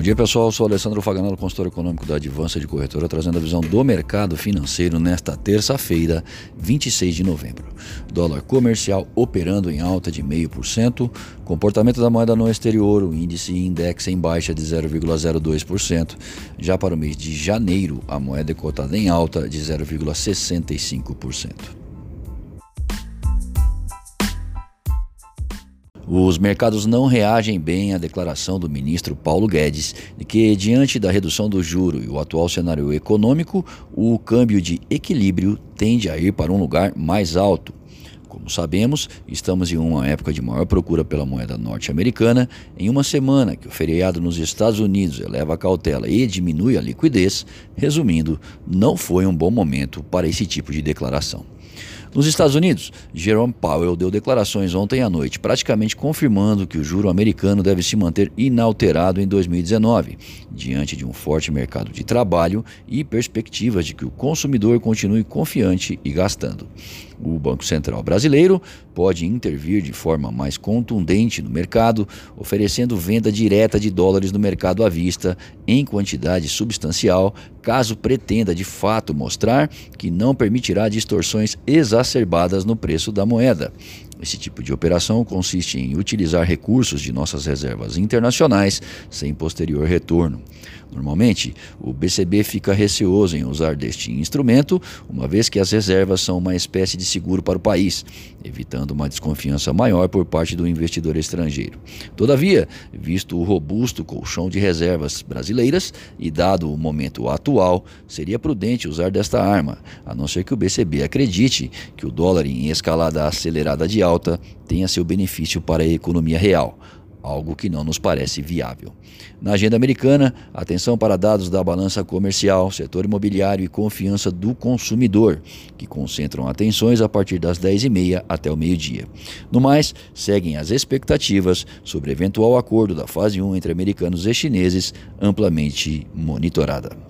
Bom dia pessoal, sou Alessandro Faganello, consultor econômico da Advança de Corretora, trazendo a visão do mercado financeiro nesta terça-feira, 26 de novembro. Dólar comercial operando em alta de 0,5%, comportamento da moeda no exterior, o índice index em baixa de 0,02%. Já para o mês de janeiro, a moeda é cotada em alta de 0,65%. Os mercados não reagem bem à declaração do ministro Paulo Guedes de que, diante da redução do juro e o atual cenário econômico, o câmbio de equilíbrio tende a ir para um lugar mais alto. Como sabemos, estamos em uma época de maior procura pela moeda norte-americana. Em uma semana que o feriado nos Estados Unidos eleva a cautela e diminui a liquidez, resumindo, não foi um bom momento para esse tipo de declaração. Nos Estados Unidos, Jerome Powell deu declarações ontem à noite, praticamente confirmando que o juro americano deve se manter inalterado em 2019, diante de um forte mercado de trabalho e perspectivas de que o consumidor continue confiante e gastando. O Banco Central brasileiro pode intervir de forma mais contundente no mercado, oferecendo venda direta de dólares no mercado à vista em quantidade substancial, caso pretenda de fato mostrar que não permitirá distorções exacerbadas no preço da moeda. Esse tipo de operação consiste em utilizar recursos de nossas reservas internacionais sem posterior retorno. Normalmente, o BCB fica receoso em usar deste instrumento, uma vez que as reservas são uma espécie de seguro para o país, evitando uma desconfiança maior por parte do investidor estrangeiro. Todavia, visto o robusto colchão de reservas brasileiras e dado o momento atual, seria prudente usar desta arma, a não ser que o BCB acredite que o dólar em escalada acelerada de alta tenha seu benefício para a economia real algo que não nos parece viável. Na agenda americana, atenção para dados da balança comercial, setor imobiliário e confiança do consumidor, que concentram atenções a partir das 10h30 até o meio-dia. No mais, seguem as expectativas sobre eventual acordo da fase 1 entre americanos e chineses, amplamente monitorada.